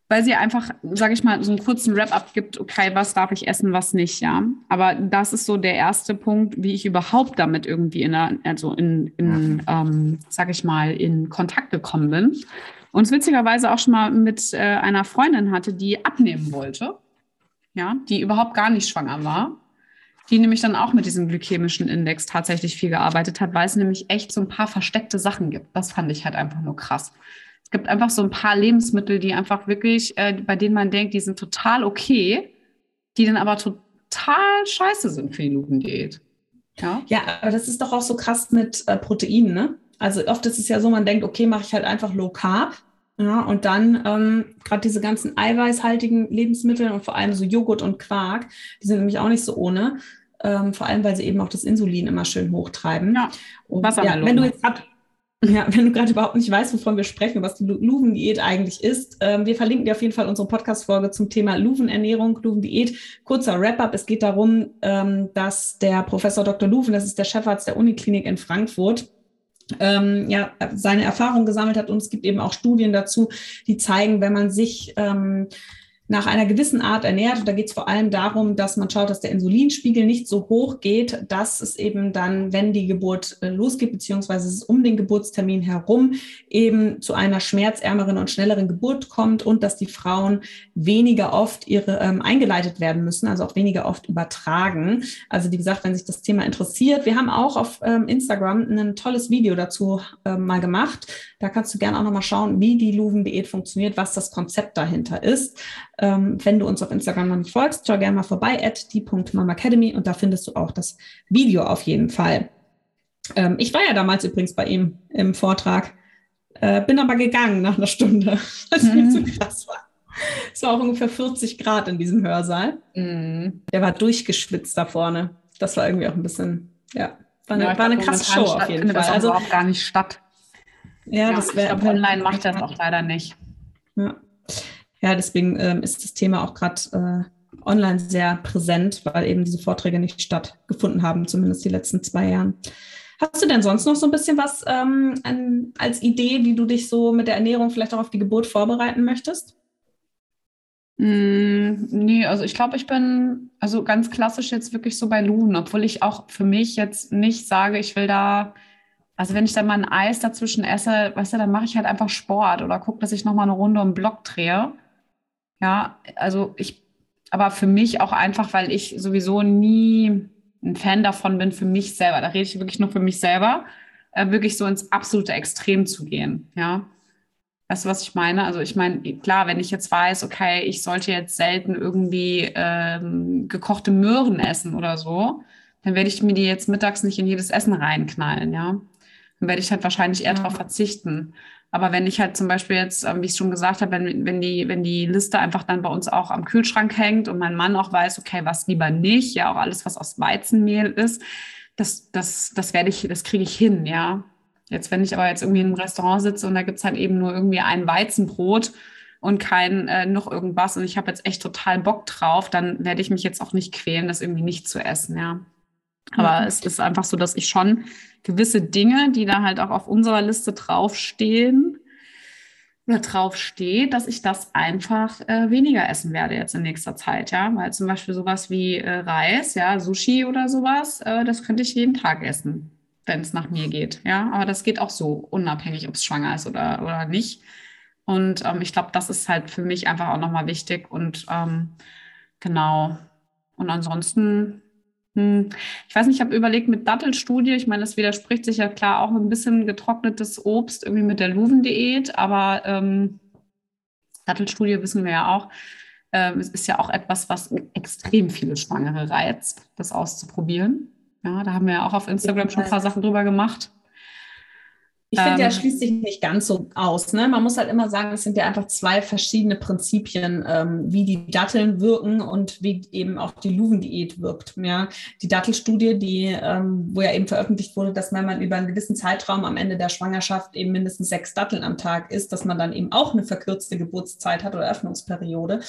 Speaker 3: weil sie einfach, sage ich mal, so einen kurzen Wrap-up gibt, okay, was darf ich essen, was nicht, ja. Aber das ist so der erste Punkt, wie ich überhaupt damit irgendwie in, der, also in, in ähm, sage ich mal, in Kontakt gekommen bin. Und es witzigerweise auch schon mal mit äh, einer Freundin hatte, die abnehmen wollte, ja, die überhaupt gar nicht schwanger war die nämlich dann auch mit diesem glykämischen Index tatsächlich viel gearbeitet hat, weil es nämlich echt so ein paar versteckte Sachen gibt. Das fand ich halt einfach nur krass. Es gibt einfach so ein paar Lebensmittel, die einfach wirklich, äh, bei denen man denkt, die sind total okay, die dann aber total scheiße sind für die Lupendiät.
Speaker 1: Ja? ja, aber das ist doch auch so krass mit äh, Proteinen, ne? Also oft ist es ja so, man denkt, okay, mache ich halt einfach Low Carb. Ja, und dann ähm, gerade diese ganzen eiweißhaltigen Lebensmittel und vor allem so Joghurt und Quark, die sind nämlich auch nicht so ohne. Ähm, vor allem, weil sie eben auch das Insulin immer schön hochtreiben. Ja, und, ja wenn du jetzt grad, ja, wenn du gerade überhaupt nicht weißt, wovon wir sprechen, was die Luven-Diät eigentlich ist, ähm, wir verlinken dir auf jeden Fall unsere Podcast-Folge zum Thema Luven-Ernährung, Luven-Diät. Kurzer Wrap-up. Es geht darum, ähm, dass der Professor Dr. Luven, das ist der Chefarzt der Uniklinik in Frankfurt, ähm, ja, seine Erfahrung gesammelt hat. Und es gibt eben auch Studien dazu, die zeigen, wenn man sich ähm, nach einer gewissen Art ernährt. Und da geht es vor allem darum, dass man schaut, dass der Insulinspiegel nicht so hoch geht, dass es eben dann, wenn die Geburt äh, losgeht, beziehungsweise es um den Geburtstermin herum eben zu einer schmerzärmeren und schnelleren Geburt kommt und dass die Frauen weniger oft ihre ähm, eingeleitet werden müssen, also auch weniger oft übertragen. Also wie gesagt, wenn sich das Thema interessiert, wir haben auch auf ähm, Instagram ein tolles Video dazu ähm, mal gemacht. Da kannst du gerne auch nochmal schauen, wie die Luven-Diät funktioniert, was das Konzept dahinter ist. Ähm, wenn du uns auf Instagram noch nicht folgst, schau gerne mal vorbei, at die.mamacademy und da findest du auch das Video auf jeden Fall. Ähm, ich war ja damals übrigens bei ihm im Vortrag, äh, bin aber gegangen nach einer Stunde, weil es mir zu krass war. Es war auch ungefähr 40 Grad in diesem Hörsaal. Mhm. Der war durchgeschwitzt da vorne. Das war irgendwie auch ein bisschen, ja, war eine, ja, war eine krasse Show auf jeden Fall.
Speaker 3: Das also auch gar nicht statt.
Speaker 1: Ja, ja das wäre.
Speaker 3: Online macht das auch leider nicht.
Speaker 1: Ja. Ja, deswegen ähm, ist das Thema auch gerade äh, online sehr präsent, weil eben diese Vorträge nicht stattgefunden haben, zumindest die letzten zwei Jahren. Hast du denn sonst noch so ein bisschen was ähm, an, als Idee, wie du dich so mit der Ernährung vielleicht auch auf die Geburt vorbereiten möchtest?
Speaker 3: Mm, nee, also ich glaube, ich bin also ganz klassisch jetzt wirklich so bei Lumen, obwohl ich auch für mich jetzt nicht sage, ich will da, also wenn ich dann mal ein Eis dazwischen esse, weißt du, dann mache ich halt einfach Sport oder gucke, dass ich nochmal eine Runde um den Block drehe. Ja, also ich, aber für mich auch einfach, weil ich sowieso nie ein Fan davon bin, für mich selber, da rede ich wirklich nur für mich selber, äh, wirklich so ins absolute Extrem zu gehen. Ja. Weißt du, was ich meine? Also ich meine, klar, wenn ich jetzt weiß, okay, ich sollte jetzt selten irgendwie ähm, gekochte Möhren essen oder so, dann werde ich mir die jetzt mittags nicht in jedes Essen reinknallen, ja. Dann werde ich halt wahrscheinlich eher ja. darauf verzichten. Aber wenn ich halt zum Beispiel jetzt, ähm, wie ich schon gesagt habe, wenn, wenn, die, wenn die Liste einfach dann bei uns auch am Kühlschrank hängt und mein Mann auch weiß, okay, was lieber nicht, ja, auch alles, was aus Weizenmehl ist, das, das, das werde ich, das kriege ich hin, ja. Jetzt, wenn ich aber jetzt irgendwie in einem Restaurant sitze und da gibt es halt eben nur irgendwie ein Weizenbrot und kein äh, noch irgendwas und ich habe jetzt echt total Bock drauf, dann werde ich mich jetzt auch nicht quälen, das irgendwie nicht zu essen, ja. Aber mhm. es ist einfach so, dass ich schon gewisse Dinge, die da halt auch auf unserer Liste draufstehen oder draufsteht, dass ich das einfach äh, weniger essen werde jetzt in nächster Zeit, ja. Weil zum Beispiel sowas wie äh, Reis, ja, Sushi oder sowas, äh, das könnte ich jeden Tag essen, wenn es nach mir geht, ja. Aber das geht auch so, unabhängig, ob es schwanger ist oder, oder nicht. Und ähm, ich glaube, das ist halt für mich einfach auch nochmal wichtig und ähm, genau. Und ansonsten. Ich weiß nicht, ich habe überlegt mit Dattelstudie, ich meine, das widerspricht sich ja klar auch ein bisschen getrocknetes Obst irgendwie mit der Luven-Diät, aber ähm, Dattelstudie wissen wir ja auch, äh, es ist ja auch etwas, was extrem viele Schwangere reizt, das auszuprobieren. Ja, da haben wir ja auch auf Instagram schon ein paar Sachen drüber gemacht.
Speaker 1: Ich finde, ähm, schließt sich nicht ganz so aus. Ne? Man muss halt immer sagen, es sind ja einfach zwei verschiedene Prinzipien, ähm, wie die Datteln wirken und wie eben auch die Luven-Diät wirkt. Ja? Die Dattelstudie, die, ähm, wo ja eben veröffentlicht wurde, dass wenn man über einen gewissen Zeitraum am Ende der Schwangerschaft eben mindestens sechs Datteln am Tag isst, dass man dann eben auch eine verkürzte Geburtszeit hat oder Öffnungsperiode.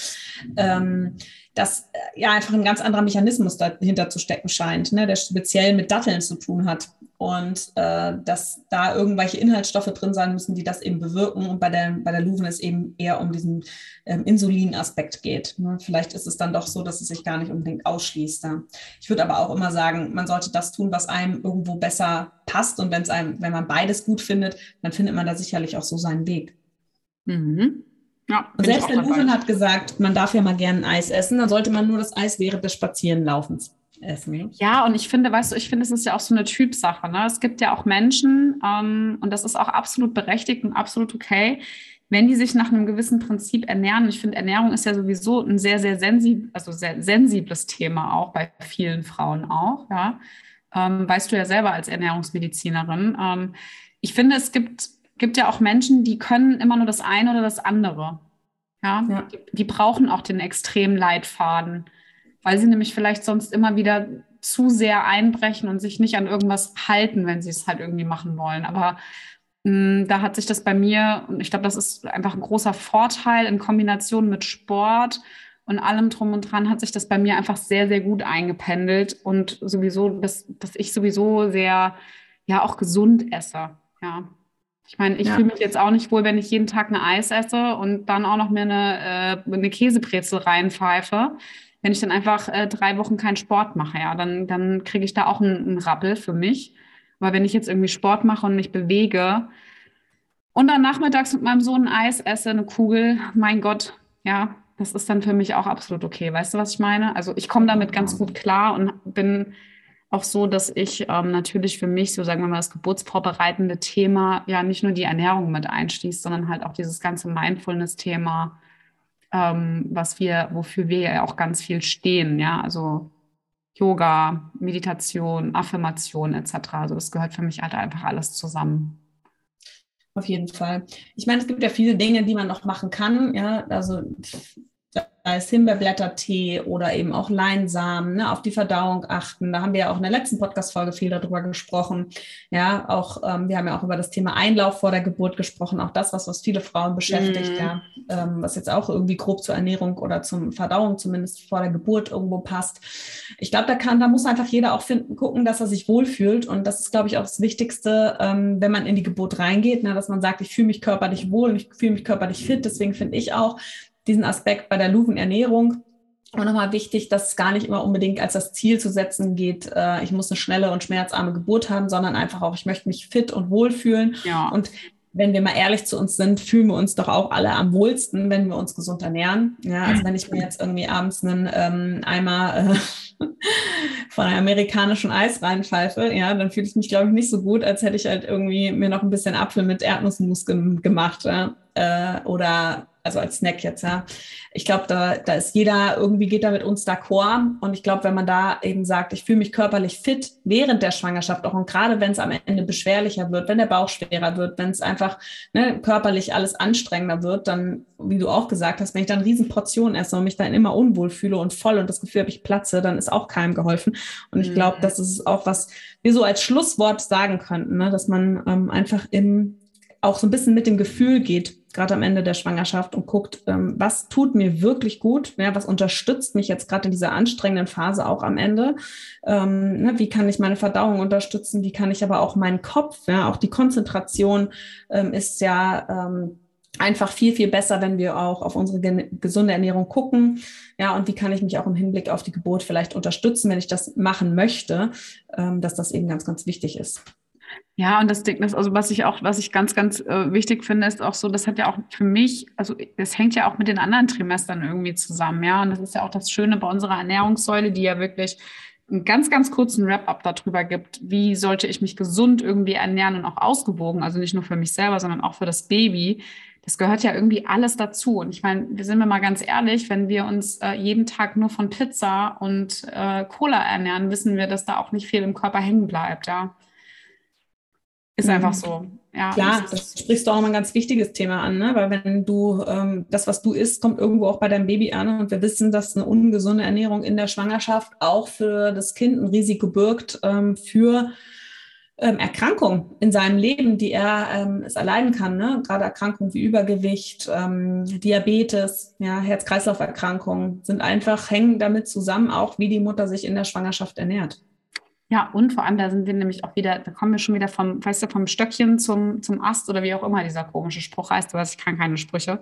Speaker 1: Ähm, dass äh, ja einfach ein ganz anderer Mechanismus dahinter zu stecken scheint, ne, der speziell mit Datteln zu tun hat. Und äh, dass da irgendwelche Inhaltsstoffe drin sein müssen, die das eben bewirken. Und bei der, bei der Luven es eben eher um diesen ähm, Insulinaspekt geht. Ne? Vielleicht ist es dann doch so, dass es sich gar nicht unbedingt ausschließt. Ja. Ich würde aber auch immer sagen, man sollte das tun, was einem irgendwo besser passt. Und wenn's einem, wenn man beides gut findet, dann findet man da sicherlich auch so seinen Weg. Mhm. Ja, und selbst der Luven hat gesagt, man darf ja mal gerne Eis essen, dann sollte man nur das Eis während des Spazierenlaufens essen.
Speaker 3: Ja, und ich finde, weißt du, ich finde, es ist ja auch so eine Typsache. Ne? Es gibt ja auch Menschen, ähm, und das ist auch absolut berechtigt und absolut okay, wenn die sich nach einem gewissen Prinzip ernähren. Ich finde, Ernährung ist ja sowieso ein sehr, sehr, sensib also sehr sensibles Thema auch bei vielen Frauen auch. Ja? Ähm, weißt du ja selber als Ernährungsmedizinerin. Ähm, ich finde, es gibt gibt ja auch Menschen, die können immer nur das eine oder das andere. Ja, ja. Die, die, brauchen auch den extremen Leitfaden, weil sie nämlich vielleicht sonst immer wieder zu sehr einbrechen und sich nicht an irgendwas halten, wenn sie es halt irgendwie machen wollen. Aber mh, mm, da hat sich das bei mir, und ich glaube, das ist einfach ein großer Vorteil in Kombination mit Sport und allem drum und dran, hat sich das bei mir einfach sehr, sehr gut eingependelt und sowieso, dass, dass ich sowieso sehr, ja, auch gesund esse. Ja, ich meine, ich ja. fühle mich jetzt auch nicht wohl, wenn ich jeden Tag ein Eis esse und dann auch noch mir eine, äh, eine Käsebrezel reinpfeife. Wenn ich dann einfach äh, drei Wochen keinen Sport mache, ja, dann, dann kriege ich da auch einen, einen Rappel für mich. Aber wenn ich jetzt irgendwie Sport mache und mich bewege und dann nachmittags mit meinem Sohn ein Eis esse, eine Kugel, mein Gott, ja, das ist dann für mich auch absolut okay. Weißt du, was ich meine? Also ich komme damit ganz gut klar und bin auch so, dass ich ähm, natürlich für mich, so sagen wir mal, das geburtsvorbereitende Thema ja nicht nur die Ernährung mit einschließt, sondern halt auch dieses ganze Mindfulness-Thema, ähm, was wir, wofür wir ja auch ganz viel stehen, ja, also Yoga, Meditation, Affirmation etc. Also das gehört für mich halt einfach alles zusammen.
Speaker 1: Auf jeden Fall. Ich meine, es gibt ja viele Dinge, die man noch machen kann. Ja, also es Himbeerblättertee oder eben auch Leinsamen, ne, auf die Verdauung achten. Da haben wir ja auch in der letzten Podcast-Folge viel darüber gesprochen. Ja, auch ähm, wir haben ja auch über das Thema Einlauf vor der Geburt gesprochen. Auch das, was, was viele Frauen beschäftigt, mm. ja, ähm, was jetzt auch irgendwie grob zur Ernährung oder zum Verdauung zumindest vor der Geburt irgendwo passt. Ich glaube, da kann, da muss einfach jeder auch finden, gucken, dass er sich wohlfühlt. Und das ist, glaube ich, auch das Wichtigste, ähm, wenn man in die Geburt reingeht, ne, dass man sagt, ich fühle mich körperlich wohl, ich fühle mich körperlich fit. Deswegen finde ich auch, diesen Aspekt bei der Luven-Ernährung. Und nochmal wichtig, dass es gar nicht immer unbedingt als das Ziel zu setzen geht, äh, ich muss eine schnelle und schmerzarme Geburt haben, sondern einfach auch, ich möchte mich fit und wohl fühlen. Ja. Und wenn wir mal ehrlich zu uns sind, fühlen wir uns doch auch alle am wohlsten, wenn wir uns gesund ernähren. Ja, also wenn ich mir jetzt irgendwie abends einen ähm, Eimer äh, von einem amerikanischen Eis reinpfeife, ja, dann fühle ich mich, glaube ich, nicht so gut, als hätte ich halt irgendwie mir noch ein bisschen Apfel mit Erdnussmus gemacht. Ja? Äh, oder also als Snack jetzt, ja. Ich glaube, da, da ist jeder, irgendwie geht da mit uns d'accord. Und ich glaube, wenn man da eben sagt, ich fühle mich körperlich fit während der Schwangerschaft auch und gerade wenn es am Ende beschwerlicher wird, wenn der Bauch schwerer wird, wenn es einfach ne, körperlich alles anstrengender wird, dann, wie du auch gesagt hast, wenn ich dann riesen Portionen esse und mich dann immer unwohl fühle und voll und das Gefühl habe, ich platze, dann ist auch keinem geholfen. Und ich glaube, mhm. das ist auch was wir so als Schlusswort sagen könnten, ne? dass man ähm, einfach im auch so ein bisschen mit dem Gefühl geht, gerade am Ende der Schwangerschaft und guckt, ähm, was tut mir wirklich gut, ja, was unterstützt mich jetzt gerade in dieser anstrengenden Phase auch am Ende, ähm, ne, wie kann ich meine Verdauung unterstützen, wie kann ich aber auch meinen Kopf, ja, auch die Konzentration ähm, ist ja ähm, einfach viel, viel besser, wenn wir auch auf unsere gesunde Ernährung gucken. Ja, und wie kann ich mich auch im Hinblick auf die Geburt vielleicht unterstützen, wenn ich das machen möchte, ähm, dass das eben ganz, ganz wichtig ist.
Speaker 3: Ja, und das Ding ist, also was ich auch, was ich ganz, ganz äh, wichtig finde, ist auch so, das hat ja auch für mich, also das hängt ja auch mit den anderen Trimestern irgendwie zusammen, ja. Und das ist ja auch das Schöne bei unserer Ernährungssäule, die ja wirklich einen ganz, ganz kurzen Wrap-up darüber gibt, wie sollte ich mich gesund irgendwie ernähren und auch ausgewogen, also nicht nur für mich selber, sondern auch für das Baby. Das gehört ja irgendwie alles dazu. Und ich meine, wir sind wir mal ganz ehrlich, wenn wir uns äh, jeden Tag nur von Pizza und äh, Cola ernähren, wissen wir, dass da auch nicht viel im Körper hängen bleibt, ja. Ist einfach mhm. so.
Speaker 1: Ja, Klar, das sprichst du auch nochmal ein ganz wichtiges Thema an, ne? weil wenn du ähm, das, was du isst, kommt irgendwo auch bei deinem Baby an und wir wissen, dass eine ungesunde Ernährung in der Schwangerschaft auch für das Kind ein Risiko birgt ähm, für ähm, Erkrankungen in seinem Leben, die er ähm, es erleiden kann. Ne? Gerade Erkrankungen wie Übergewicht, ähm, Diabetes, ja, Herz-Kreislauf-Erkrankungen sind einfach, hängen damit zusammen, auch wie die Mutter sich in der Schwangerschaft ernährt.
Speaker 3: Ja, und vor allem, da sind wir nämlich auch wieder, da kommen wir schon wieder vom, weißt du, vom Stöckchen zum, zum Ast oder wie auch immer dieser komische Spruch heißt, weißt, ich kann keine Sprüche.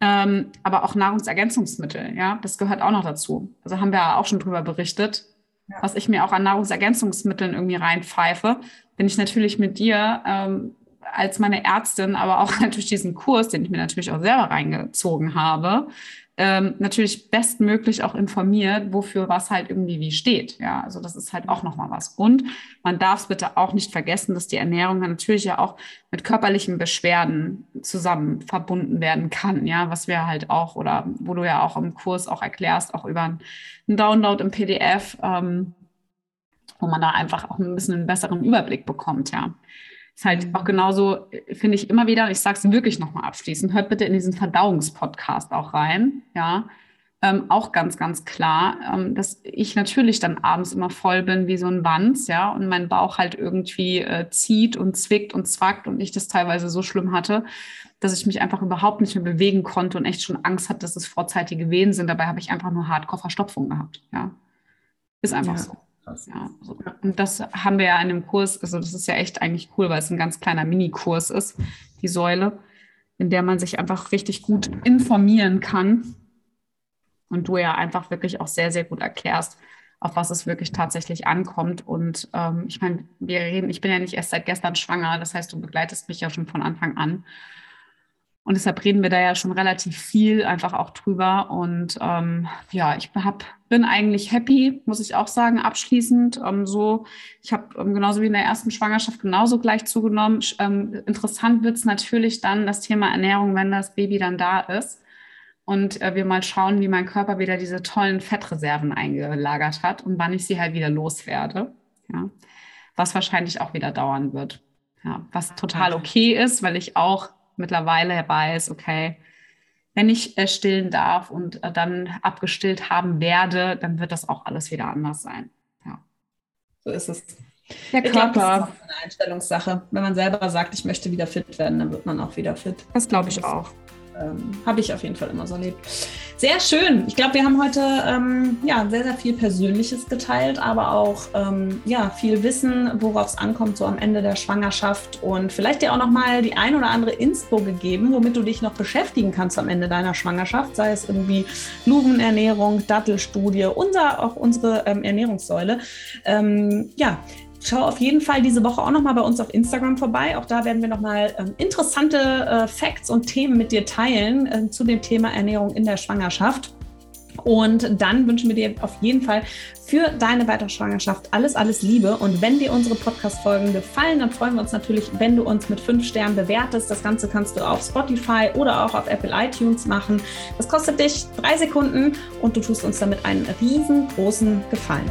Speaker 3: Ähm, aber auch Nahrungsergänzungsmittel, ja, das gehört auch noch dazu. Also haben wir auch schon drüber berichtet, ja. was ich mir auch an Nahrungsergänzungsmitteln irgendwie reinpfeife, bin ich natürlich mit dir ähm, als meine Ärztin, aber auch durch diesen Kurs, den ich mir natürlich auch selber reingezogen habe, ähm, natürlich bestmöglich auch informiert, wofür was halt irgendwie wie steht. Ja, also das ist halt auch nochmal was. Und man darf es bitte auch nicht vergessen, dass die Ernährung natürlich ja auch mit körperlichen Beschwerden zusammen verbunden werden kann. Ja, was wir halt auch oder wo du ja auch im Kurs auch erklärst, auch über einen Download im PDF, ähm, wo man da einfach auch ein bisschen einen besseren Überblick bekommt. Ja. Ist halt auch genauso, finde ich immer wieder, ich sage es wirklich nochmal abschließend, hört bitte in diesen Verdauungspodcast auch rein, ja. Ähm, auch ganz, ganz klar, ähm, dass ich natürlich dann abends immer voll bin wie so ein Wanz, ja, und mein Bauch halt irgendwie äh, zieht und zwickt und zwackt und ich das teilweise so schlimm hatte, dass ich mich einfach überhaupt nicht mehr bewegen konnte und echt schon Angst hatte, dass es vorzeitige Wehen sind. Dabei habe ich einfach nur Hardcore-Verstopfung gehabt, ja. Ist einfach ja. so. Krass. Ja, so. und das haben wir ja in dem Kurs, also das ist ja echt eigentlich cool, weil es ein ganz kleiner Minikurs ist, die Säule, in der man sich einfach richtig gut informieren kann. Und du ja einfach wirklich auch sehr, sehr gut erklärst, auf was es wirklich tatsächlich ankommt. Und ähm, ich meine, wir reden, ich bin ja nicht erst seit gestern schwanger, das heißt, du begleitest mich ja schon von Anfang an. Und deshalb reden wir da ja schon relativ viel einfach auch drüber. Und ähm, ja, ich hab, bin eigentlich happy, muss ich auch sagen, abschließend. Ähm, so, ich habe ähm, genauso wie in der ersten Schwangerschaft genauso gleich zugenommen. Ähm, interessant wird es natürlich dann das Thema Ernährung, wenn das Baby dann da ist. Und äh, wir mal schauen, wie mein Körper wieder diese tollen Fettreserven eingelagert hat und wann ich sie halt wieder loswerde. Ja. Was wahrscheinlich auch wieder dauern wird. Ja, was total okay ist, weil ich auch mittlerweile weiß, okay, wenn ich äh, stillen darf und äh, dann abgestillt haben werde, dann wird das auch alles wieder anders sein. Ja.
Speaker 1: So ist es. Der Körper. Glaub, das ist auch eine Einstellungssache. Wenn man selber sagt, ich möchte wieder fit werden, dann wird man auch wieder fit.
Speaker 3: Das glaube ich auch
Speaker 1: ähm, habe ich auf jeden Fall immer so erlebt. Sehr schön. Ich glaube, wir haben heute ähm, ja, sehr, sehr viel Persönliches geteilt, aber auch ähm, ja, viel Wissen, worauf es ankommt, so am Ende der Schwangerschaft und vielleicht dir auch nochmal die ein oder andere Inspo gegeben, womit du dich noch beschäftigen kannst am Ende deiner Schwangerschaft, sei es irgendwie Luvenernährung, Dattelstudie, unser, auch unsere ähm, Ernährungssäule. Ähm, ja, Schau auf jeden Fall diese Woche auch nochmal bei uns auf Instagram vorbei. Auch da werden wir nochmal ähm, interessante äh, Facts und Themen mit dir teilen äh, zu dem Thema Ernährung in der Schwangerschaft. Und dann wünschen wir dir auf jeden Fall für deine weitere Schwangerschaft alles, alles Liebe. Und wenn dir unsere Podcast-Folgen gefallen, dann freuen wir uns natürlich, wenn du uns mit fünf Sternen bewertest. Das Ganze kannst du auf Spotify oder auch auf Apple iTunes machen. Das kostet dich drei Sekunden und du tust uns damit einen riesengroßen Gefallen.